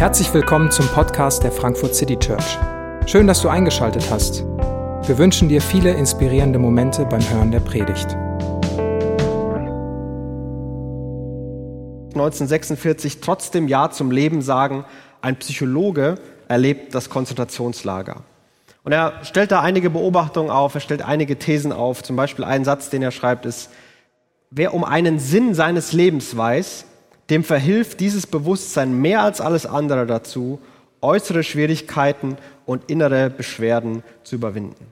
Herzlich willkommen zum Podcast der Frankfurt City Church. Schön, dass du eingeschaltet hast. Wir wünschen dir viele inspirierende Momente beim Hören der Predigt. 1946 trotzdem Ja zum Leben sagen, ein Psychologe erlebt das Konzentrationslager. Und er stellt da einige Beobachtungen auf, er stellt einige Thesen auf. Zum Beispiel ein Satz, den er schreibt, ist, wer um einen Sinn seines Lebens weiß, dem verhilft dieses Bewusstsein mehr als alles andere dazu, äußere Schwierigkeiten und innere Beschwerden zu überwinden.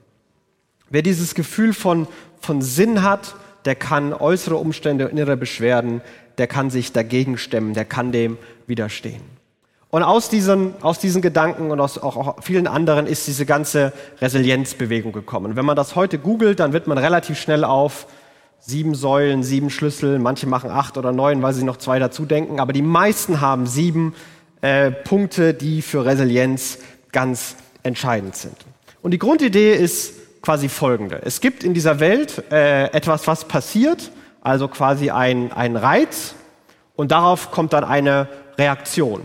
Wer dieses Gefühl von, von Sinn hat, der kann äußere Umstände und innere Beschwerden, der kann sich dagegen stemmen, der kann dem widerstehen. Und aus diesen, aus diesen Gedanken und aus auch, auch vielen anderen ist diese ganze Resilienzbewegung gekommen. Wenn man das heute googelt, dann wird man relativ schnell auf sieben Säulen, sieben Schlüssel, manche machen acht oder neun, weil sie noch zwei dazu denken, aber die meisten haben sieben äh, Punkte, die für Resilienz ganz entscheidend sind. Und die Grundidee ist quasi folgende. Es gibt in dieser Welt äh, etwas, was passiert, also quasi ein, ein Reiz und darauf kommt dann eine Reaktion.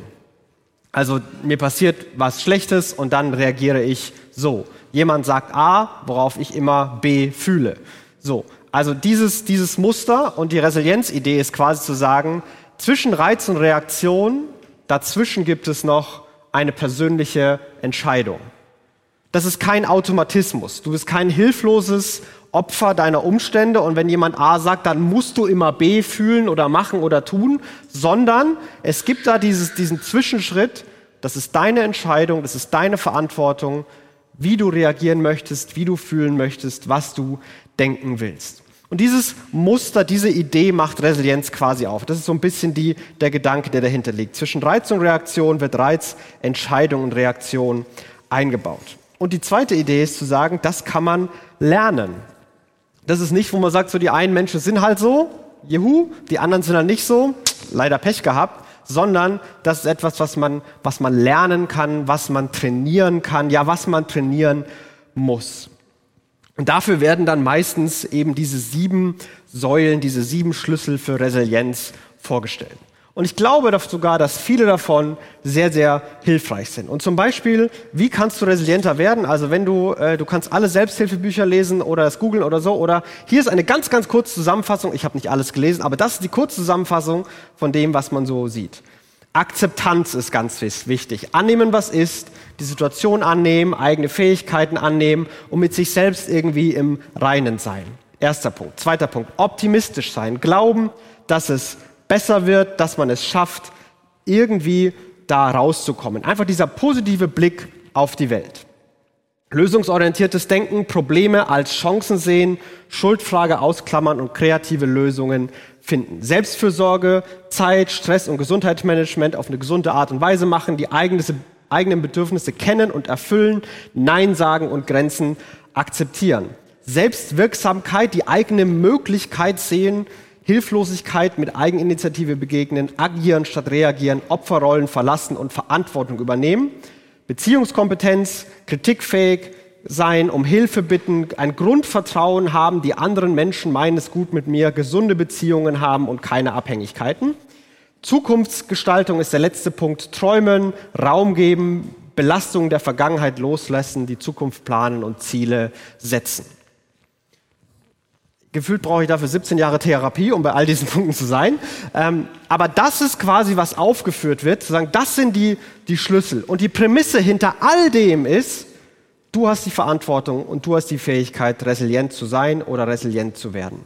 Also mir passiert was Schlechtes und dann reagiere ich so. Jemand sagt A, worauf ich immer B fühle. So, also dieses, dieses Muster und die Resilienzidee ist quasi zu sagen, zwischen Reiz und Reaktion, dazwischen gibt es noch eine persönliche Entscheidung. Das ist kein Automatismus. Du bist kein hilfloses Opfer deiner Umstände und wenn jemand A sagt, dann musst du immer B fühlen oder machen oder tun, sondern es gibt da dieses, diesen Zwischenschritt, das ist deine Entscheidung, das ist deine Verantwortung, wie du reagieren möchtest, wie du fühlen möchtest, was du denken willst. Und dieses Muster, diese Idee macht Resilienz quasi auf. Das ist so ein bisschen die, der Gedanke, der dahinter liegt. Zwischen Reiz und Reaktion wird Reiz, Entscheidung und Reaktion eingebaut. Und die zweite Idee ist zu sagen, das kann man lernen. Das ist nicht, wo man sagt, so die einen Menschen sind halt so, juhu, die anderen sind halt nicht so, leider Pech gehabt, sondern das ist etwas, was man, was man lernen kann, was man trainieren kann, ja, was man trainieren muss. Und dafür werden dann meistens eben diese sieben Säulen, diese sieben Schlüssel für Resilienz vorgestellt. Und ich glaube sogar, dass viele davon sehr, sehr hilfreich sind. Und zum Beispiel, wie kannst du resilienter werden? Also wenn du, äh, du kannst alle Selbsthilfebücher lesen oder es googeln oder so. Oder hier ist eine ganz, ganz kurze Zusammenfassung. Ich habe nicht alles gelesen, aber das ist die kurze Zusammenfassung von dem, was man so sieht. Akzeptanz ist ganz wichtig. Annehmen, was ist, die Situation annehmen, eigene Fähigkeiten annehmen und mit sich selbst irgendwie im Reinen sein. Erster Punkt. Zweiter Punkt. Optimistisch sein. Glauben, dass es besser wird, dass man es schafft, irgendwie da rauszukommen. Einfach dieser positive Blick auf die Welt. Lösungsorientiertes Denken, Probleme als Chancen sehen, Schuldfrage ausklammern und kreative Lösungen finden. Selbstfürsorge, Zeit, Stress und Gesundheitsmanagement auf eine gesunde Art und Weise machen, die eigenen Bedürfnisse kennen und erfüllen, Nein sagen und Grenzen akzeptieren. Selbstwirksamkeit, die eigene Möglichkeit sehen, Hilflosigkeit mit Eigeninitiative begegnen, agieren statt reagieren, Opferrollen verlassen und Verantwortung übernehmen, Beziehungskompetenz, kritikfähig sein, um Hilfe bitten, ein Grundvertrauen haben, die anderen Menschen meinen es gut mit mir, gesunde Beziehungen haben und keine Abhängigkeiten. Zukunftsgestaltung ist der letzte Punkt. Träumen, Raum geben, Belastungen der Vergangenheit loslassen, die Zukunft planen und Ziele setzen. Gefühlt brauche ich dafür 17 Jahre Therapie, um bei all diesen Punkten zu sein. Ähm, aber das ist quasi, was aufgeführt wird, zu sagen, das sind die, die Schlüssel. Und die Prämisse hinter all dem ist, du hast die Verantwortung und du hast die Fähigkeit, resilient zu sein oder resilient zu werden.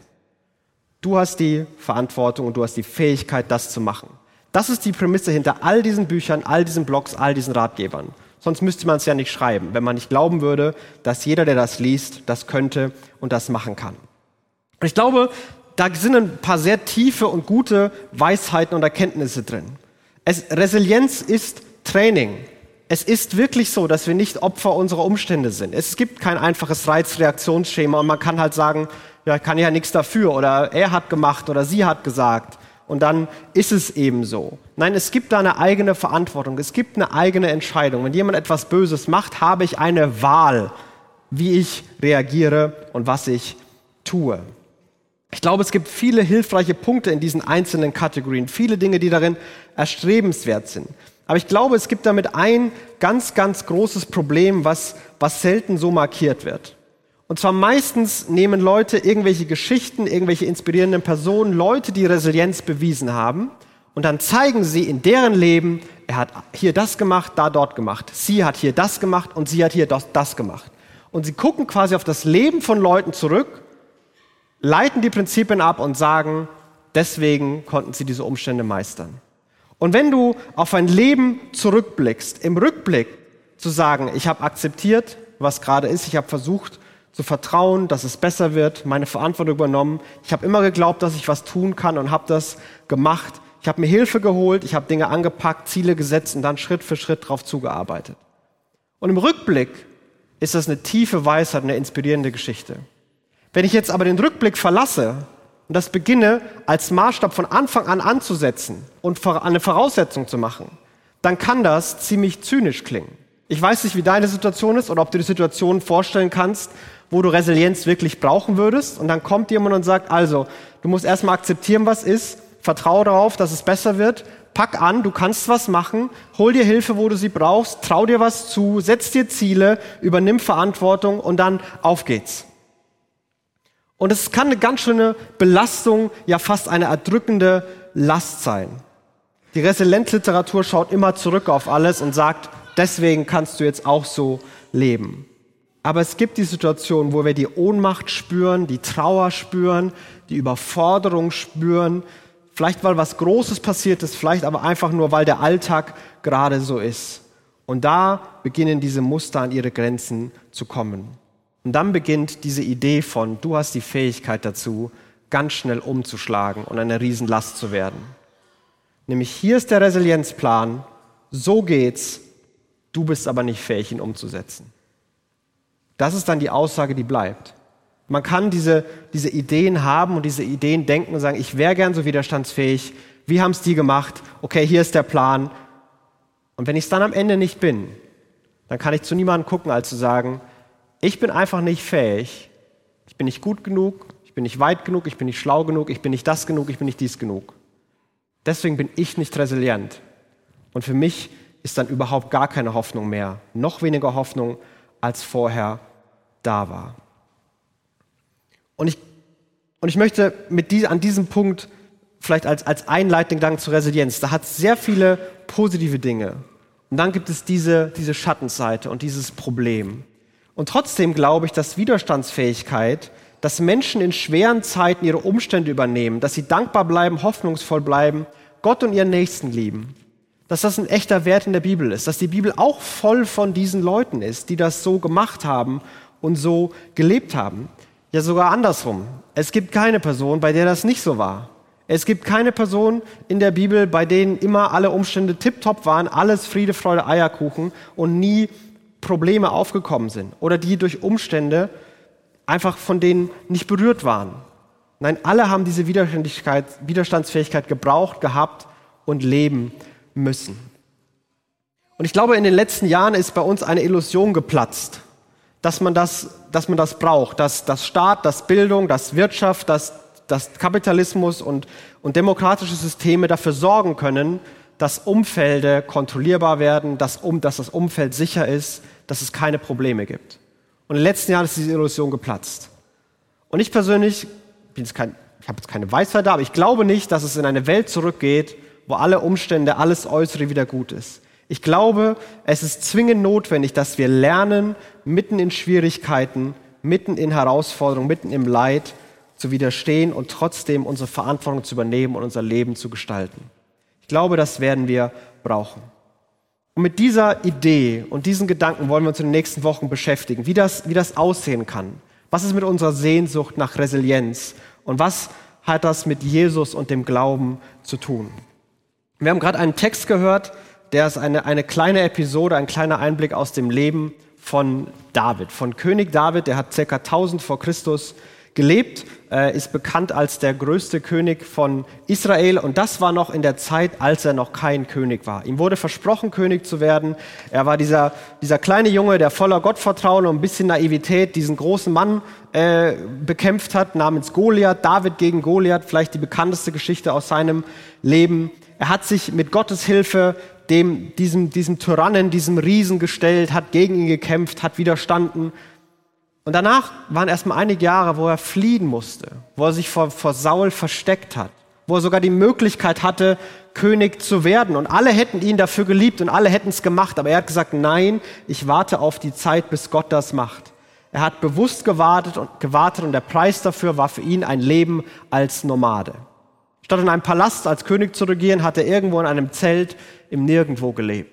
Du hast die Verantwortung und du hast die Fähigkeit, das zu machen. Das ist die Prämisse hinter all diesen Büchern, all diesen Blogs, all diesen Ratgebern. Sonst müsste man es ja nicht schreiben, wenn man nicht glauben würde, dass jeder, der das liest, das könnte und das machen kann. Ich glaube, da sind ein paar sehr tiefe und gute Weisheiten und Erkenntnisse drin. Es, Resilienz ist Training. Es ist wirklich so, dass wir nicht Opfer unserer Umstände sind. Es gibt kein einfaches Reizreaktionsschema und man kann halt sagen, ja, ich kann ja nichts dafür oder er hat gemacht oder sie hat gesagt und dann ist es eben so. Nein, es gibt da eine eigene Verantwortung, es gibt eine eigene Entscheidung. Wenn jemand etwas Böses macht, habe ich eine Wahl, wie ich reagiere und was ich tue. Ich glaube, es gibt viele hilfreiche Punkte in diesen einzelnen Kategorien, viele Dinge, die darin erstrebenswert sind. Aber ich glaube, es gibt damit ein ganz, ganz großes Problem, was, was selten so markiert wird. Und zwar meistens nehmen Leute irgendwelche Geschichten, irgendwelche inspirierenden Personen, Leute, die Resilienz bewiesen haben, und dann zeigen sie in deren Leben, er hat hier das gemacht, da dort gemacht. Sie hat hier das gemacht und sie hat hier das, das gemacht. Und sie gucken quasi auf das Leben von Leuten zurück, leiten die Prinzipien ab und sagen, deswegen konnten sie diese Umstände meistern. Und wenn du auf ein Leben zurückblickst, im Rückblick zu sagen, ich habe akzeptiert, was gerade ist, ich habe versucht zu vertrauen, dass es besser wird, meine Verantwortung übernommen, ich habe immer geglaubt, dass ich was tun kann und habe das gemacht, ich habe mir Hilfe geholt, ich habe Dinge angepackt, Ziele gesetzt und dann Schritt für Schritt darauf zugearbeitet. Und im Rückblick ist das eine tiefe Weisheit, eine inspirierende Geschichte. Wenn ich jetzt aber den Rückblick verlasse und das beginne als Maßstab von Anfang an anzusetzen und eine Voraussetzung zu machen, dann kann das ziemlich zynisch klingen. Ich weiß nicht, wie deine Situation ist oder ob du die Situation vorstellen kannst, wo du Resilienz wirklich brauchen würdest. Und dann kommt jemand und sagt, also, du musst erstmal akzeptieren, was ist, vertraue darauf, dass es besser wird, pack an, du kannst was machen, hol dir Hilfe, wo du sie brauchst, trau dir was zu, setz dir Ziele, übernimm Verantwortung und dann auf geht's. Und es kann eine ganz schöne Belastung, ja fast eine erdrückende Last sein. Die Resilienzliteratur schaut immer zurück auf alles und sagt, deswegen kannst du jetzt auch so leben. Aber es gibt die Situation, wo wir die Ohnmacht spüren, die Trauer spüren, die Überforderung spüren, vielleicht weil was Großes passiert ist, vielleicht aber einfach nur, weil der Alltag gerade so ist. Und da beginnen diese Muster an ihre Grenzen zu kommen. Und dann beginnt diese Idee von, du hast die Fähigkeit dazu, ganz schnell umzuschlagen und eine Riesenlast zu werden. Nämlich hier ist der Resilienzplan, so geht's, du bist aber nicht fähig, ihn umzusetzen. Das ist dann die Aussage, die bleibt. Man kann diese, diese Ideen haben und diese Ideen denken und sagen, ich wäre gern so widerstandsfähig, wie haben es die gemacht? Okay, hier ist der Plan. Und wenn ich es dann am Ende nicht bin, dann kann ich zu niemandem gucken, als zu sagen, ich bin einfach nicht fähig. Ich bin nicht gut genug, ich bin nicht weit genug, ich bin nicht schlau genug, ich bin nicht das genug, ich bin nicht dies genug. Deswegen bin ich nicht resilient. Und für mich ist dann überhaupt gar keine Hoffnung mehr. Noch weniger Hoffnung, als vorher da war. Und ich, und ich möchte mit die, an diesem Punkt vielleicht als, als einleitenden Gedanken zur Resilienz, da hat es sehr viele positive Dinge. Und dann gibt es diese, diese Schattenseite und dieses Problem. Und trotzdem glaube ich, dass Widerstandsfähigkeit, dass Menschen in schweren Zeiten ihre Umstände übernehmen, dass sie dankbar bleiben, hoffnungsvoll bleiben, Gott und ihren Nächsten lieben, dass das ein echter Wert in der Bibel ist, dass die Bibel auch voll von diesen Leuten ist, die das so gemacht haben und so gelebt haben. Ja, sogar andersrum. Es gibt keine Person, bei der das nicht so war. Es gibt keine Person in der Bibel, bei denen immer alle Umstände tiptop waren, alles Friede, Freude, Eierkuchen und nie Probleme aufgekommen sind oder die durch Umstände einfach von denen nicht berührt waren. Nein, alle haben diese Widerstandsfähigkeit gebraucht, gehabt und leben müssen. Und ich glaube, in den letzten Jahren ist bei uns eine Illusion geplatzt, dass man das, dass man das braucht, dass das Staat, dass Bildung, dass Wirtschaft, dass, dass Kapitalismus und, und demokratische Systeme dafür sorgen können, dass Umfelde kontrollierbar werden, dass, um, dass das Umfeld sicher ist, dass es keine Probleme gibt. Und in den letzten Jahren ist diese Illusion geplatzt. Und ich persönlich, bin jetzt kein, ich habe jetzt keine Weisheit da, aber ich glaube nicht, dass es in eine Welt zurückgeht, wo alle Umstände, alles Äußere wieder gut ist. Ich glaube, es ist zwingend notwendig, dass wir lernen, mitten in Schwierigkeiten, mitten in Herausforderungen, mitten im Leid zu widerstehen und trotzdem unsere Verantwortung zu übernehmen und unser Leben zu gestalten. Ich glaube, das werden wir brauchen. Und mit dieser Idee und diesen Gedanken wollen wir uns in den nächsten Wochen beschäftigen, wie das, wie das aussehen kann. Was ist mit unserer Sehnsucht nach Resilienz? Und was hat das mit Jesus und dem Glauben zu tun? Wir haben gerade einen Text gehört, der ist eine, eine kleine Episode, ein kleiner Einblick aus dem Leben von David, von König David, der hat circa 1000 vor Christus gelebt, äh, ist bekannt als der größte König von Israel und das war noch in der Zeit, als er noch kein König war. Ihm wurde versprochen, König zu werden. Er war dieser, dieser kleine Junge, der voller Gottvertrauen und ein bisschen Naivität diesen großen Mann äh, bekämpft hat, namens Goliath, David gegen Goliath, vielleicht die bekannteste Geschichte aus seinem Leben. Er hat sich mit Gottes Hilfe dem, diesem, diesem Tyrannen, diesem Riesen gestellt, hat gegen ihn gekämpft, hat widerstanden. Und danach waren erstmal einige Jahre, wo er fliehen musste, wo er sich vor, vor Saul versteckt hat, wo er sogar die Möglichkeit hatte, König zu werden. Und alle hätten ihn dafür geliebt und alle hätten es gemacht. Aber er hat gesagt, nein, ich warte auf die Zeit, bis Gott das macht. Er hat bewusst gewartet und gewartet und der Preis dafür war für ihn ein Leben als Nomade. Statt in einem Palast als König zu regieren, hat er irgendwo in einem Zelt im Nirgendwo gelebt.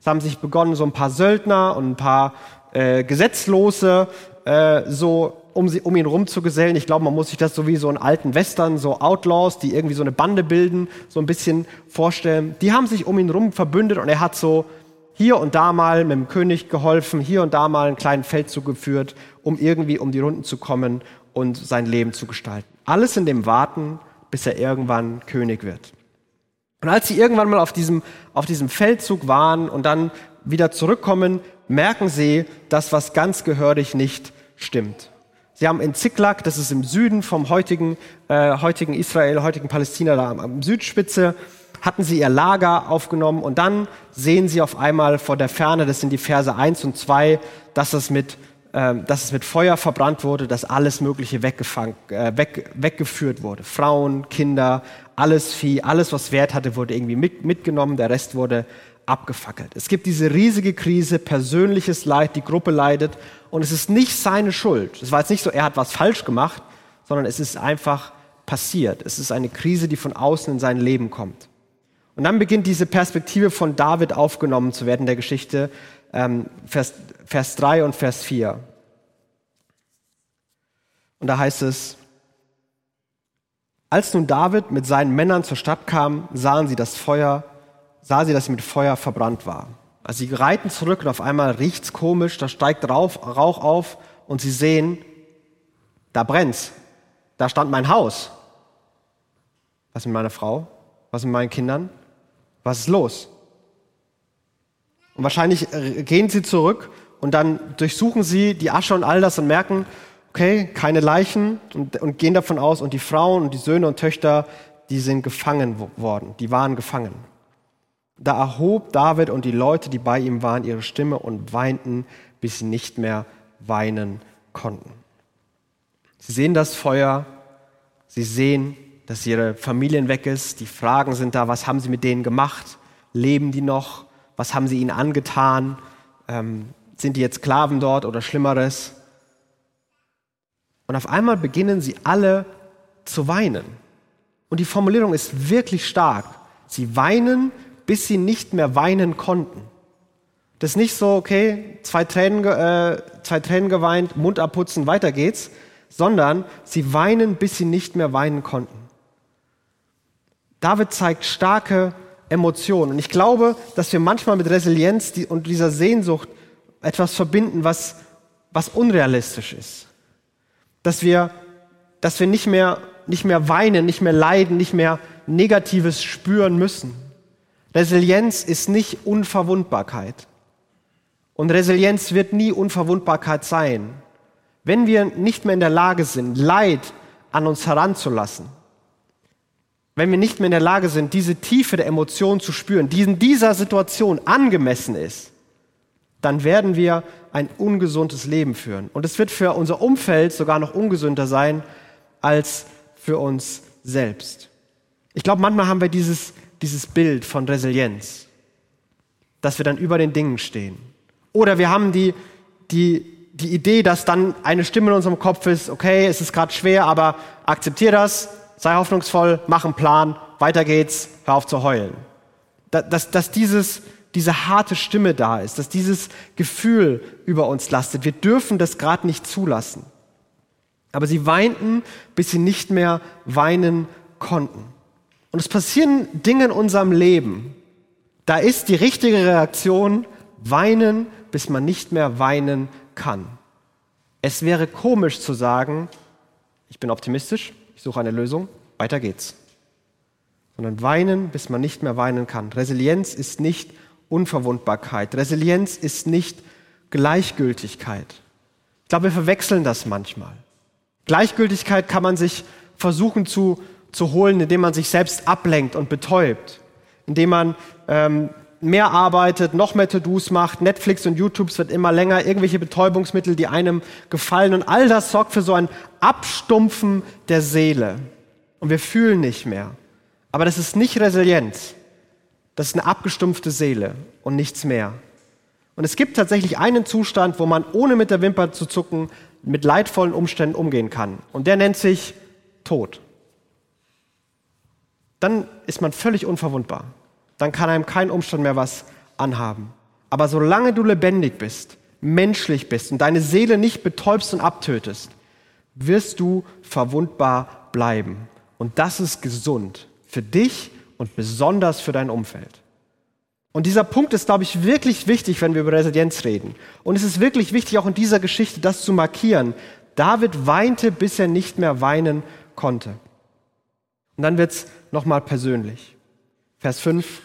Es haben sich begonnen, so ein paar Söldner und ein paar äh, Gesetzlose äh, so um, sie, um ihn rumzugesellen. Ich glaube, man muss sich das so wie so einen alten Western, so Outlaws, die irgendwie so eine Bande bilden, so ein bisschen vorstellen. Die haben sich um ihn rum verbündet und er hat so hier und da mal mit dem König geholfen, hier und da mal einen kleinen Feldzug geführt, um irgendwie um die Runden zu kommen und sein Leben zu gestalten. Alles in dem Warten bis er irgendwann König wird. Und als sie irgendwann mal auf diesem, auf diesem Feldzug waren und dann wieder zurückkommen, merken sie, dass was ganz gehörig nicht stimmt. Sie haben in Ziklag, das ist im Süden vom heutigen, äh, heutigen Israel, heutigen Palästina, da am, am Südspitze, hatten sie ihr Lager aufgenommen und dann sehen sie auf einmal vor der Ferne, das sind die Verse 1 und 2, dass es mit ähm, dass es mit Feuer verbrannt wurde, dass alles Mögliche weggefangen, äh, weg, weggeführt wurde. Frauen, Kinder, alles Vieh, alles, was Wert hatte, wurde irgendwie mit, mitgenommen, der Rest wurde abgefackelt. Es gibt diese riesige Krise, persönliches Leid, die Gruppe leidet und es ist nicht seine Schuld. Es war jetzt nicht so, er hat was falsch gemacht, sondern es ist einfach passiert. Es ist eine Krise, die von außen in sein Leben kommt. Und dann beginnt diese Perspektive von David aufgenommen zu werden in der Geschichte, ähm, Vers, Vers 3 und Vers 4. Und da heißt es, als nun David mit seinen Männern zur Stadt kam, sahen sie das Feuer, sah sie, dass sie mit Feuer verbrannt war. Also sie reiten zurück und auf einmal riecht's komisch, da steigt Rauch, Rauch auf und sie sehen, da brennt's. Da stand mein Haus. Was mit meiner Frau? Was mit meinen Kindern? Was ist los? Und wahrscheinlich äh, gehen sie zurück und dann durchsuchen sie die Asche und all das und merken, okay, keine Leichen und, und gehen davon aus, und die Frauen und die Söhne und Töchter, die sind gefangen worden, die waren gefangen. Da erhob David und die Leute, die bei ihm waren, ihre Stimme und weinten, bis sie nicht mehr weinen konnten. Sie sehen das Feuer, sie sehen, dass ihre Familien weg ist, die Fragen sind da, was haben sie mit denen gemacht, leben die noch, was haben sie ihnen angetan, ähm, sind die jetzt Sklaven dort oder Schlimmeres? Und auf einmal beginnen sie alle zu weinen. Und die Formulierung ist wirklich stark. Sie weinen, bis sie nicht mehr weinen konnten. Das ist nicht so, okay, zwei Tränen, äh, zwei Tränen geweint, Mund abputzen, weiter geht's, sondern sie weinen, bis sie nicht mehr weinen konnten. David zeigt starke Emotionen. Und ich glaube, dass wir manchmal mit Resilienz und dieser Sehnsucht etwas verbinden, was, was unrealistisch ist. Dass wir, dass wir nicht, mehr, nicht mehr weinen, nicht mehr leiden, nicht mehr Negatives spüren müssen. Resilienz ist nicht Unverwundbarkeit. Und Resilienz wird nie Unverwundbarkeit sein. Wenn wir nicht mehr in der Lage sind, Leid an uns heranzulassen, wenn wir nicht mehr in der Lage sind, diese Tiefe der Emotionen zu spüren, die in dieser Situation angemessen ist, dann werden wir ein ungesundes Leben führen. Und es wird für unser Umfeld sogar noch ungesünder sein als für uns selbst. Ich glaube, manchmal haben wir dieses, dieses Bild von Resilienz, dass wir dann über den Dingen stehen. Oder wir haben die, die, die Idee, dass dann eine Stimme in unserem Kopf ist, okay, es ist gerade schwer, aber akzeptier das, sei hoffnungsvoll, mach einen Plan, weiter geht's, hör auf zu heulen. Dass, dass dieses, diese harte Stimme da ist, dass dieses Gefühl über uns lastet. Wir dürfen das gerade nicht zulassen. Aber sie weinten, bis sie nicht mehr weinen konnten. Und es passieren Dinge in unserem Leben. Da ist die richtige Reaktion weinen, bis man nicht mehr weinen kann. Es wäre komisch zu sagen, ich bin optimistisch, ich suche eine Lösung, weiter geht's. Sondern weinen, bis man nicht mehr weinen kann. Resilienz ist nicht Unverwundbarkeit. Resilienz ist nicht Gleichgültigkeit. Ich glaube, wir verwechseln das manchmal. Gleichgültigkeit kann man sich versuchen zu, zu holen, indem man sich selbst ablenkt und betäubt. indem man ähm, mehr arbeitet, noch mehr To-Dos macht, Netflix und YouTube wird immer länger, irgendwelche Betäubungsmittel, die einem gefallen und all das sorgt für so ein Abstumpfen der Seele. Und wir fühlen nicht mehr. Aber das ist nicht Resilienz. Das ist eine abgestumpfte Seele und nichts mehr. Und es gibt tatsächlich einen Zustand, wo man ohne mit der Wimper zu zucken mit leidvollen Umständen umgehen kann. Und der nennt sich Tod. Dann ist man völlig unverwundbar dann kann einem kein Umstand mehr was anhaben. Aber solange du lebendig bist, menschlich bist und deine Seele nicht betäubst und abtötest, wirst du verwundbar bleiben. Und das ist gesund für dich und besonders für dein Umfeld. Und dieser Punkt ist, glaube ich, wirklich wichtig, wenn wir über Resilienz reden. Und es ist wirklich wichtig, auch in dieser Geschichte das zu markieren. David weinte, bis er nicht mehr weinen konnte. Und dann wird es nochmal persönlich. Vers 5.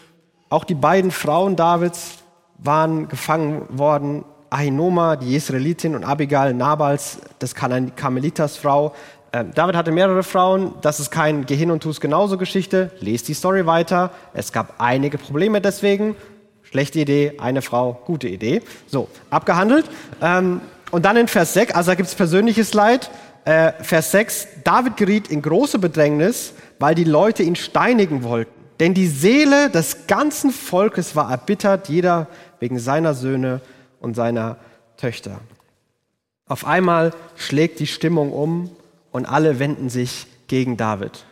Auch die beiden Frauen Davids waren gefangen worden. Ahinoma, die Jesraelitin, und Abigail, Nabals, das Karmelitas Frau. Ähm, David hatte mehrere Frauen. Das ist kein Gehirn und Tus genauso Geschichte. Lest die Story weiter. Es gab einige Probleme deswegen. Schlechte Idee, eine Frau, gute Idee. So, abgehandelt. Ähm, und dann in Vers 6, also da gibt es persönliches Leid. Äh, Vers 6, David geriet in große Bedrängnis, weil die Leute ihn steinigen wollten. Denn die Seele des ganzen Volkes war erbittert, jeder wegen seiner Söhne und seiner Töchter. Auf einmal schlägt die Stimmung um und alle wenden sich gegen David.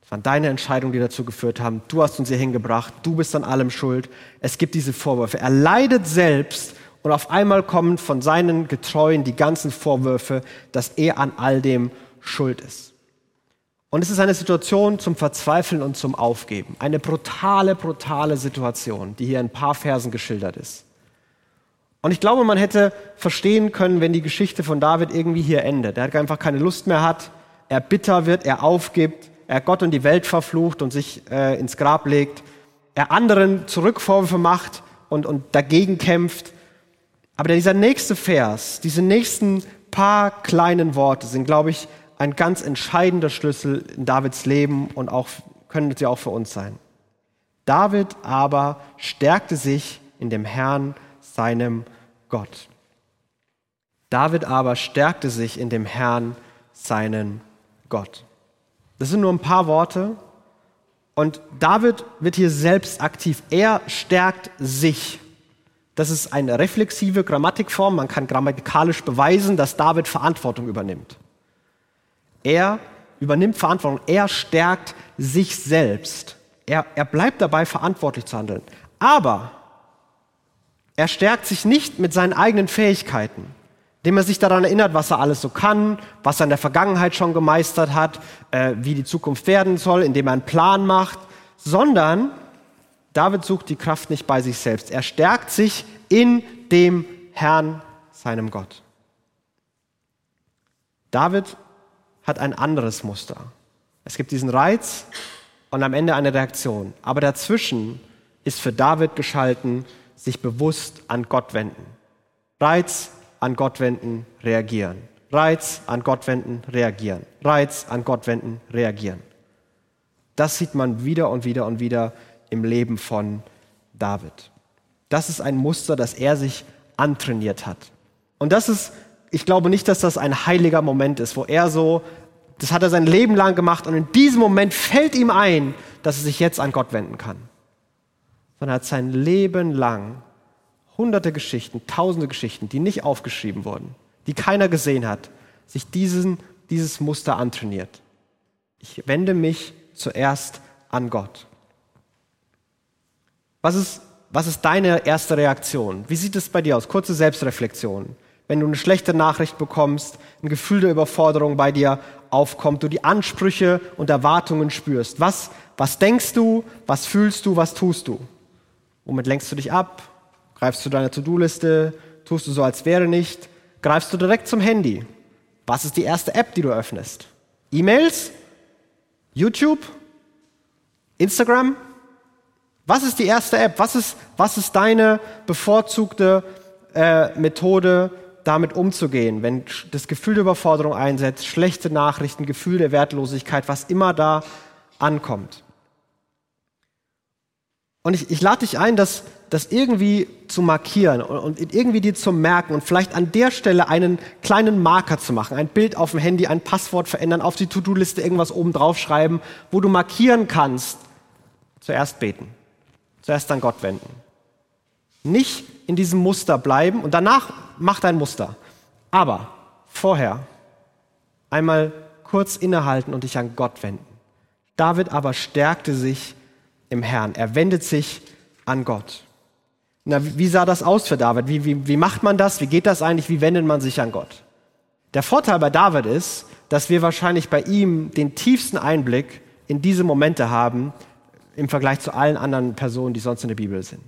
Das waren deine Entscheidungen, die dazu geführt haben. Du hast uns hier hingebracht. Du bist an allem schuld. Es gibt diese Vorwürfe. Er leidet selbst und auf einmal kommen von seinen Getreuen die ganzen Vorwürfe, dass er an all dem schuld ist. Und es ist eine Situation zum Verzweifeln und zum Aufgeben. Eine brutale, brutale Situation, die hier in ein paar Versen geschildert ist. Und ich glaube, man hätte verstehen können, wenn die Geschichte von David irgendwie hier endet. Er einfach keine Lust mehr hat, er bitter wird, er aufgibt, er Gott und die Welt verflucht und sich äh, ins Grab legt, er anderen Zurückvorwürfe macht und, und dagegen kämpft. Aber dieser nächste Vers, diese nächsten paar kleinen Worte sind, glaube ich, ein ganz entscheidender Schlüssel in Davids Leben und auch können sie auch für uns sein. David aber stärkte sich in dem Herrn, seinem Gott. David aber stärkte sich in dem Herrn, seinen Gott. Das sind nur ein paar Worte. Und David wird hier selbst aktiv. Er stärkt sich. Das ist eine reflexive Grammatikform. Man kann grammatikalisch beweisen, dass David Verantwortung übernimmt. Er übernimmt Verantwortung, er stärkt sich selbst. Er, er bleibt dabei, verantwortlich zu handeln. Aber er stärkt sich nicht mit seinen eigenen Fähigkeiten, indem er sich daran erinnert, was er alles so kann, was er in der Vergangenheit schon gemeistert hat, äh, wie die Zukunft werden soll, indem er einen Plan macht, sondern David sucht die Kraft nicht bei sich selbst. Er stärkt sich in dem Herrn, seinem Gott. David hat ein anderes Muster. Es gibt diesen Reiz und am Ende eine Reaktion. Aber dazwischen ist für David geschalten, sich bewusst an Gott wenden. Reiz, an Gott wenden, reagieren. Reiz, an Gott wenden, reagieren. Reiz, an Gott wenden, reagieren. Das sieht man wieder und wieder und wieder im Leben von David. Das ist ein Muster, das er sich antrainiert hat. Und das ist ich glaube nicht, dass das ein heiliger Moment ist, wo er so, das hat er sein Leben lang gemacht und in diesem Moment fällt ihm ein, dass er sich jetzt an Gott wenden kann. Sondern er hat sein Leben lang hunderte Geschichten, tausende Geschichten, die nicht aufgeschrieben wurden, die keiner gesehen hat, sich diesen, dieses Muster antrainiert. Ich wende mich zuerst an Gott. Was ist, was ist deine erste Reaktion? Wie sieht es bei dir aus? Kurze Selbstreflexion wenn du eine schlechte Nachricht bekommst, ein Gefühl der Überforderung bei dir aufkommt, du die Ansprüche und Erwartungen spürst. Was, was denkst du, was fühlst du, was tust du? Womit lenkst du dich ab? Greifst du deine To-Do-Liste? Tust du so, als wäre nicht? Greifst du direkt zum Handy? Was ist die erste App, die du öffnest? E-Mails? YouTube? Instagram? Was ist die erste App? Was ist, was ist deine bevorzugte äh, Methode, damit umzugehen, wenn das Gefühl der Überforderung einsetzt, schlechte Nachrichten, Gefühl der Wertlosigkeit, was immer da ankommt. Und ich, ich lade dich ein, das, das irgendwie zu markieren und, irgendwie dir zu merken und vielleicht an der Stelle einen kleinen Marker zu machen, ein Bild auf dem Handy, ein Passwort verändern, auf die To-Do-Liste irgendwas oben drauf schreiben, wo du markieren kannst, zuerst beten, zuerst an Gott wenden. Nicht in diesem Muster bleiben und danach mach dein Muster. Aber vorher einmal kurz innehalten und dich an Gott wenden. David aber stärkte sich im Herrn. Er wendet sich an Gott. Na, wie sah das aus für David? Wie, wie, wie macht man das? Wie geht das eigentlich? Wie wendet man sich an Gott? Der Vorteil bei David ist, dass wir wahrscheinlich bei ihm den tiefsten Einblick in diese Momente haben im Vergleich zu allen anderen Personen, die sonst in der Bibel sind.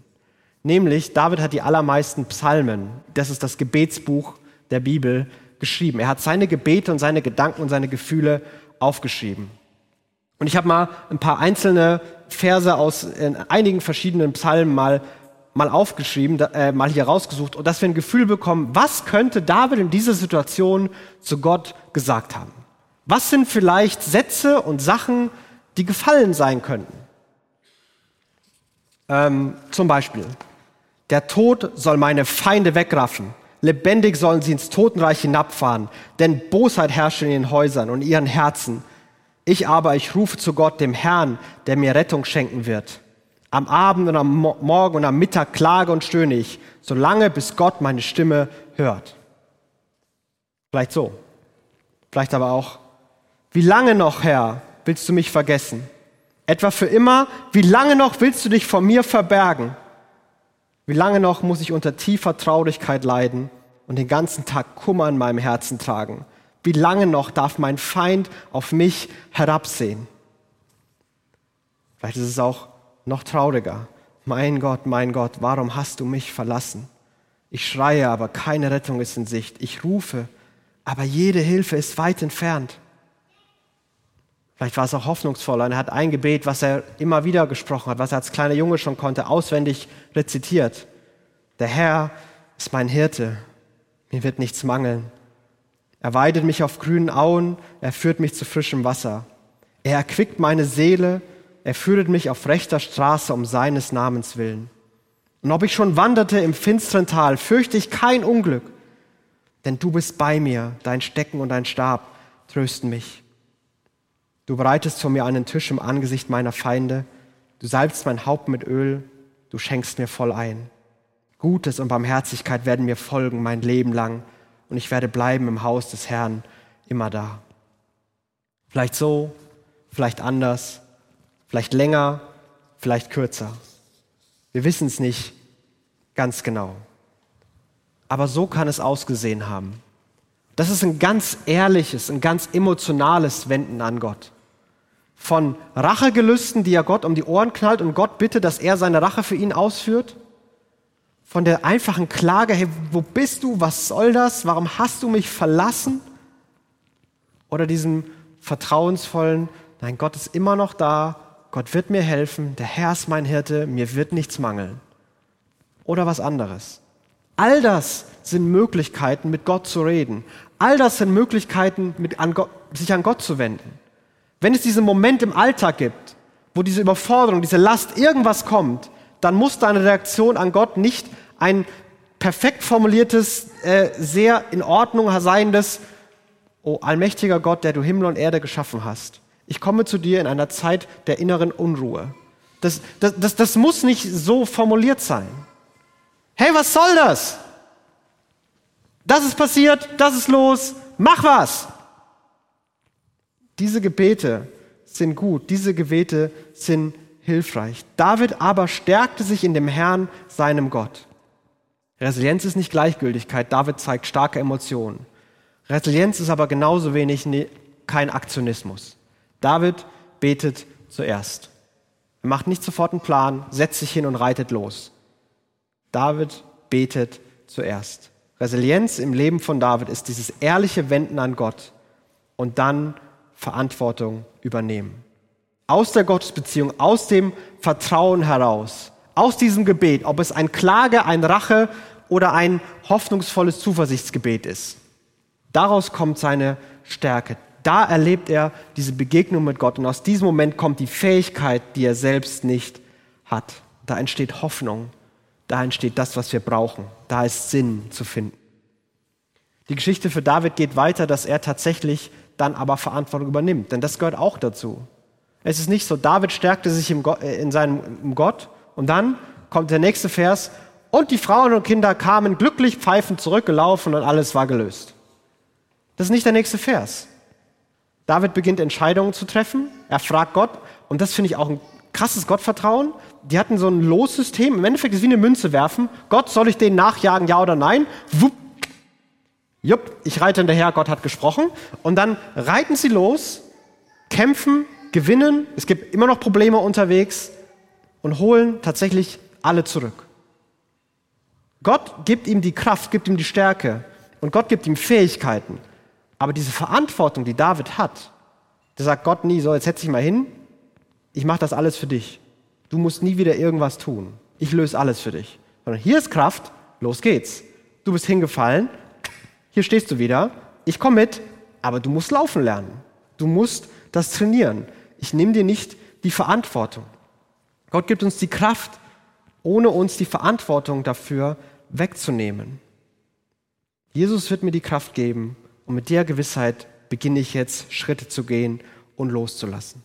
Nämlich, David hat die allermeisten Psalmen, das ist das Gebetsbuch der Bibel, geschrieben. Er hat seine Gebete und seine Gedanken und seine Gefühle aufgeschrieben. Und ich habe mal ein paar einzelne Verse aus einigen verschiedenen Psalmen mal, mal aufgeschrieben, äh, mal hier rausgesucht, und dass wir ein Gefühl bekommen, was könnte David in dieser Situation zu Gott gesagt haben? Was sind vielleicht Sätze und Sachen, die gefallen sein könnten? Ähm, zum Beispiel, der Tod soll meine Feinde wegraffen. Lebendig sollen sie ins Totenreich hinabfahren, denn Bosheit herrscht in ihren Häusern und ihren Herzen. Ich aber, ich rufe zu Gott, dem Herrn, der mir Rettung schenken wird. Am Abend und am Morgen und am Mittag klage und stöhne ich, solange bis Gott meine Stimme hört. Vielleicht so. Vielleicht aber auch, wie lange noch, Herr, willst du mich vergessen? Etwa für immer? Wie lange noch willst du dich vor mir verbergen? Wie lange noch muss ich unter tiefer Traurigkeit leiden und den ganzen Tag Kummer in meinem Herzen tragen? Wie lange noch darf mein Feind auf mich herabsehen? Vielleicht ist es auch noch trauriger. Mein Gott, mein Gott, warum hast du mich verlassen? Ich schreie, aber keine Rettung ist in Sicht. Ich rufe, aber jede Hilfe ist weit entfernt. Vielleicht war es auch hoffnungsvoller. Er hat ein Gebet, was er immer wieder gesprochen hat, was er als kleiner Junge schon konnte, auswendig rezitiert. Der Herr ist mein Hirte. Mir wird nichts mangeln. Er weidet mich auf grünen Auen. Er führt mich zu frischem Wasser. Er erquickt meine Seele. Er führet mich auf rechter Straße um seines Namens willen. Und ob ich schon wanderte im finsteren Tal, fürchte ich kein Unglück. Denn du bist bei mir, dein Stecken und dein Stab trösten mich. Du bereitest vor mir einen Tisch im Angesicht meiner Feinde. Du salbst mein Haupt mit Öl. Du schenkst mir voll ein. Gutes und Barmherzigkeit werden mir folgen mein Leben lang. Und ich werde bleiben im Haus des Herrn immer da. Vielleicht so, vielleicht anders, vielleicht länger, vielleicht kürzer. Wir wissen es nicht ganz genau. Aber so kann es ausgesehen haben. Das ist ein ganz ehrliches, ein ganz emotionales Wenden an Gott. Von Rachegelüsten, die er Gott um die Ohren knallt und Gott bittet, dass er seine Rache für ihn ausführt. Von der einfachen Klage, hey, wo bist du? Was soll das? Warum hast du mich verlassen? Oder diesem vertrauensvollen, nein, Gott ist immer noch da, Gott wird mir helfen, der Herr ist mein Hirte, mir wird nichts mangeln. Oder was anderes. All das sind Möglichkeiten, mit Gott zu reden. All das sind Möglichkeiten, an Gott, sich an Gott zu wenden. Wenn es diesen Moment im Alltag gibt, wo diese Überforderung, diese Last, irgendwas kommt, dann muss deine Reaktion an Gott nicht ein perfekt formuliertes, äh, sehr in Ordnung seiendes, oh allmächtiger Gott, der du Himmel und Erde geschaffen hast. Ich komme zu dir in einer Zeit der inneren Unruhe. Das, das, das, das muss nicht so formuliert sein. Hey, was soll das? Das ist passiert, das ist los, mach was. Diese Gebete sind gut, diese Gebete sind hilfreich. David aber stärkte sich in dem Herrn, seinem Gott. Resilienz ist nicht Gleichgültigkeit, David zeigt starke Emotionen. Resilienz ist aber genauso wenig ne, kein Aktionismus. David betet zuerst. Er macht nicht sofort einen Plan, setzt sich hin und reitet los. David betet zuerst. Resilienz im Leben von David ist dieses ehrliche Wenden an Gott und dann Verantwortung übernehmen. Aus der Gottesbeziehung, aus dem Vertrauen heraus, aus diesem Gebet, ob es ein Klage, ein Rache oder ein hoffnungsvolles Zuversichtsgebet ist. Daraus kommt seine Stärke. Da erlebt er diese Begegnung mit Gott und aus diesem Moment kommt die Fähigkeit, die er selbst nicht hat. da entsteht Hoffnung, da entsteht das, was wir brauchen, da ist Sinn zu finden. Die Geschichte für David geht weiter, dass er tatsächlich dann aber Verantwortung übernimmt, denn das gehört auch dazu. Es ist nicht so, David stärkte sich äh, in seinem Gott und dann kommt der nächste Vers und die Frauen und Kinder kamen glücklich pfeifend zurückgelaufen und alles war gelöst. Das ist nicht der nächste Vers. David beginnt Entscheidungen zu treffen, er fragt Gott und das finde ich auch ein krasses Gottvertrauen. Die hatten so ein Lossystem, im Endeffekt ist es wie eine Münze werfen. Gott, soll ich denen nachjagen, ja oder nein? Wupp. Jupp, ich reite hinterher, Gott hat gesprochen. Und dann reiten sie los, kämpfen, gewinnen, es gibt immer noch Probleme unterwegs und holen tatsächlich alle zurück. Gott gibt ihm die Kraft, gibt ihm die Stärke und Gott gibt ihm Fähigkeiten. Aber diese Verantwortung, die David hat, da sagt Gott nie so, jetzt setz dich mal hin, ich mache das alles für dich. Du musst nie wieder irgendwas tun. Ich löse alles für dich. Sondern hier ist Kraft, los geht's. Du bist hingefallen, hier stehst du wieder, ich komme mit, aber du musst laufen lernen. Du musst das trainieren. Ich nehme dir nicht die Verantwortung. Gott gibt uns die Kraft, ohne uns die Verantwortung dafür wegzunehmen. Jesus wird mir die Kraft geben und mit der Gewissheit beginne ich jetzt Schritte zu gehen und loszulassen.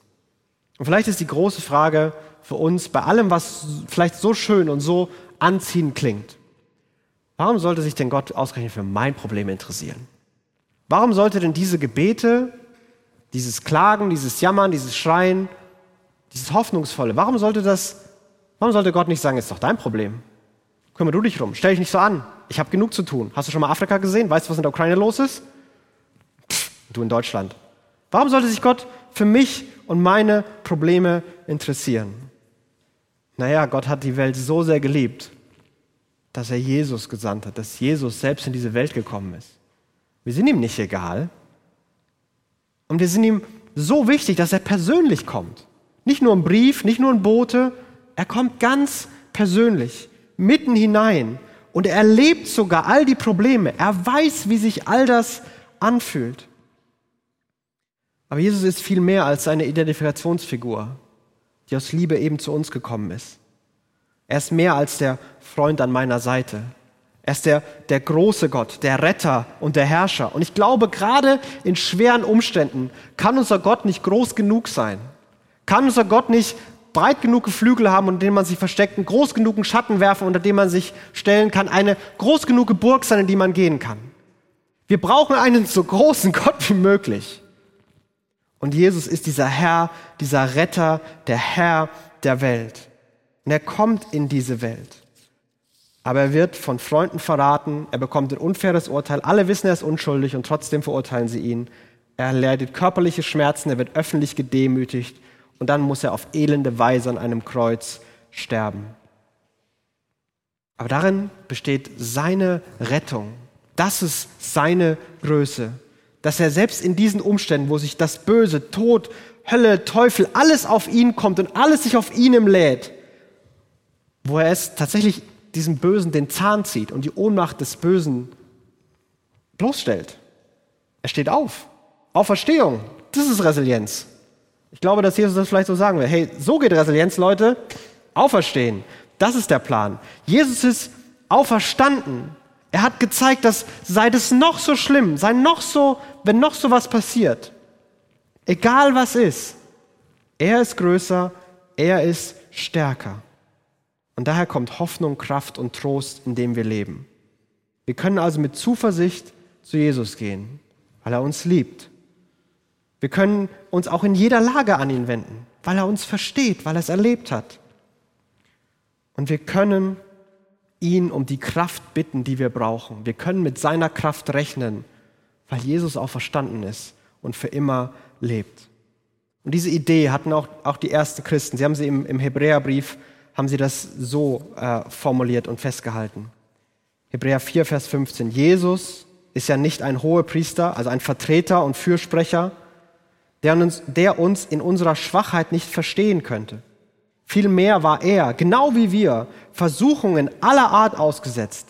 Und vielleicht ist die große Frage für uns bei allem, was vielleicht so schön und so anziehend klingt. Warum sollte sich denn Gott ausgerechnet für mein Problem interessieren? Warum sollte denn diese Gebete, dieses Klagen, dieses Jammern, dieses Schreien, dieses Hoffnungsvolle, warum sollte das, warum sollte Gott nicht sagen, ist doch dein Problem? Kümmere du dich rum, stell dich nicht so an. Ich habe genug zu tun. Hast du schon mal Afrika gesehen? Weißt du, was in der Ukraine los ist? Pff, du in Deutschland. Warum sollte sich Gott für mich und meine Probleme interessieren? Naja, Gott hat die Welt so sehr geliebt, dass er Jesus gesandt hat, dass Jesus selbst in diese Welt gekommen ist. Wir sind ihm nicht egal. Und wir sind ihm so wichtig, dass er persönlich kommt. Nicht nur ein Brief, nicht nur ein Bote, er kommt ganz persönlich, mitten hinein. Und er erlebt sogar all die Probleme. Er weiß, wie sich all das anfühlt. Aber Jesus ist viel mehr als eine Identifikationsfigur, die aus Liebe eben zu uns gekommen ist. Er ist mehr als der Freund an meiner Seite. Er ist der, der große Gott, der Retter und der Herrscher. Und ich glaube, gerade in schweren Umständen kann unser Gott nicht groß genug sein. Kann unser Gott nicht breit genug Flügel haben, unter denen man sich versteckt, einen groß genugen Schatten werfen, unter dem man sich stellen kann, eine groß genug Burg sein, in die man gehen kann. Wir brauchen einen so großen Gott wie möglich. Und Jesus ist dieser Herr, dieser Retter, der Herr der Welt. Und er kommt in diese Welt. Aber er wird von Freunden verraten, er bekommt ein unfaires Urteil, alle wissen, er ist unschuldig und trotzdem verurteilen sie ihn. Er leidet körperliche Schmerzen, er wird öffentlich gedemütigt und dann muss er auf elende Weise an einem Kreuz sterben. Aber darin besteht seine Rettung. Das ist seine Größe dass er selbst in diesen Umständen, wo sich das Böse, Tod, Hölle, Teufel, alles auf ihn kommt und alles sich auf ihn lädt, wo er es tatsächlich diesem Bösen den Zahn zieht und die Ohnmacht des Bösen bloßstellt. Er steht auf. Auferstehung. Das ist Resilienz. Ich glaube, dass Jesus das vielleicht so sagen will. Hey, so geht Resilienz, Leute. Auferstehen. Das ist der Plan. Jesus ist auferstanden. Er hat gezeigt, dass sei es noch so schlimm, sei noch so, wenn noch so was passiert, egal was ist, er ist größer, er ist stärker. Und daher kommt Hoffnung, Kraft und Trost, in dem wir leben. Wir können also mit Zuversicht zu Jesus gehen, weil er uns liebt. Wir können uns auch in jeder Lage an ihn wenden, weil er uns versteht, weil er es erlebt hat. Und wir können ihn um die Kraft bitten, die wir brauchen. Wir können mit seiner Kraft rechnen, weil Jesus auch verstanden ist und für immer lebt. Und diese Idee hatten auch, auch die ersten Christen. Sie haben sie im, im Hebräerbrief, haben sie das so äh, formuliert und festgehalten. Hebräer 4, Vers 15. Jesus ist ja nicht ein hoher Priester, also ein Vertreter und Fürsprecher, der uns, der uns in unserer Schwachheit nicht verstehen könnte. Vielmehr war er, genau wie wir, Versuchungen aller Art ausgesetzt,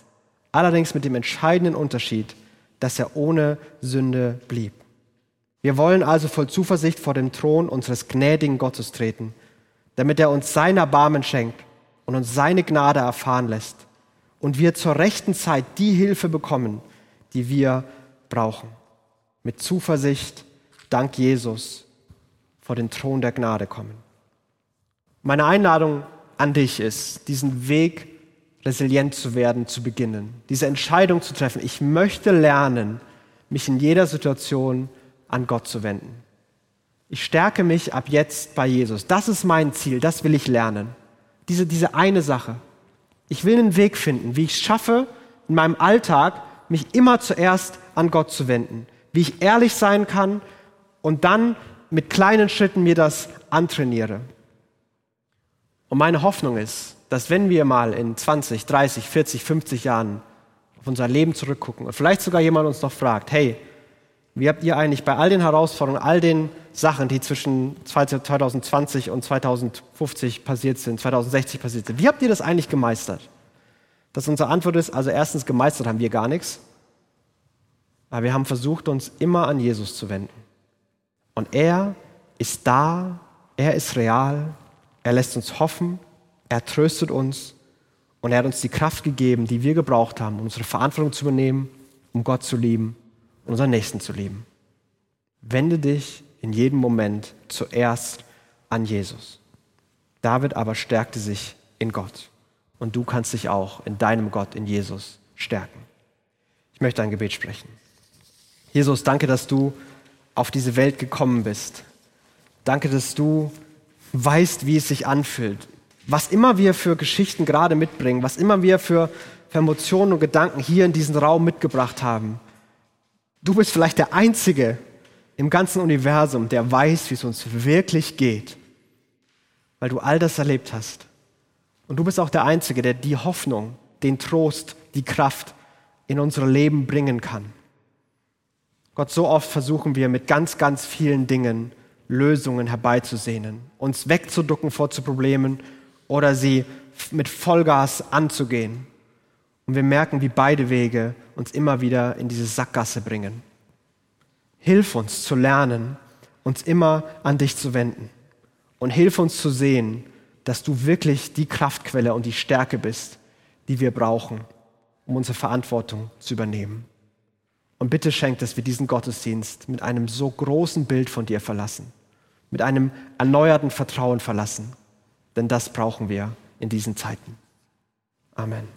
allerdings mit dem entscheidenden Unterschied, dass er ohne Sünde blieb. Wir wollen also voll Zuversicht vor dem Thron unseres gnädigen Gottes treten, damit er uns sein Erbarmen schenkt und uns seine Gnade erfahren lässt und wir zur rechten Zeit die Hilfe bekommen, die wir brauchen. Mit Zuversicht, dank Jesus, vor den Thron der Gnade kommen. Meine Einladung an dich ist, diesen Weg resilient zu werden, zu beginnen, diese Entscheidung zu treffen. Ich möchte lernen, mich in jeder Situation an Gott zu wenden. Ich stärke mich ab jetzt bei Jesus. Das ist mein Ziel, das will ich lernen. Diese, diese eine Sache. Ich will einen Weg finden, wie ich es schaffe, in meinem Alltag mich immer zuerst an Gott zu wenden. Wie ich ehrlich sein kann und dann mit kleinen Schritten mir das antrainiere. Und meine Hoffnung ist, dass wenn wir mal in 20, 30, 40, 50 Jahren auf unser Leben zurückgucken und vielleicht sogar jemand uns noch fragt, hey, wie habt ihr eigentlich bei all den Herausforderungen, all den Sachen, die zwischen 2020 und 2050 passiert sind, 2060 passiert sind, wie habt ihr das eigentlich gemeistert? Dass unsere Antwort ist, also erstens gemeistert haben wir gar nichts, aber wir haben versucht, uns immer an Jesus zu wenden. Und er ist da, er ist real, er lässt uns hoffen, er tröstet uns und er hat uns die Kraft gegeben, die wir gebraucht haben, um unsere Verantwortung zu übernehmen, um Gott zu lieben und unseren Nächsten zu lieben. Wende dich in jedem Moment zuerst an Jesus. David aber stärkte sich in Gott. Und du kannst dich auch in deinem Gott, in Jesus, stärken. Ich möchte ein Gebet sprechen. Jesus, danke, dass du auf diese Welt gekommen bist. Danke, dass du weißt, wie es sich anfühlt. Was immer wir für Geschichten gerade mitbringen, was immer wir für, für Emotionen und Gedanken hier in diesen Raum mitgebracht haben. Du bist vielleicht der Einzige im ganzen Universum, der weiß, wie es uns wirklich geht, weil du all das erlebt hast. Und du bist auch der Einzige, der die Hoffnung, den Trost, die Kraft in unser Leben bringen kann. Gott, so oft versuchen wir mit ganz, ganz vielen Dingen Lösungen herbeizusehnen, uns wegzuducken vor zu Problemen oder sie mit Vollgas anzugehen. Und wir merken, wie beide Wege uns immer wieder in diese Sackgasse bringen. Hilf uns zu lernen, uns immer an dich zu wenden. Und hilf uns zu sehen, dass du wirklich die Kraftquelle und die Stärke bist, die wir brauchen, um unsere Verantwortung zu übernehmen. Und bitte schenk, dass wir diesen Gottesdienst mit einem so großen Bild von dir verlassen, mit einem erneuerten Vertrauen verlassen, denn das brauchen wir in diesen Zeiten. Amen.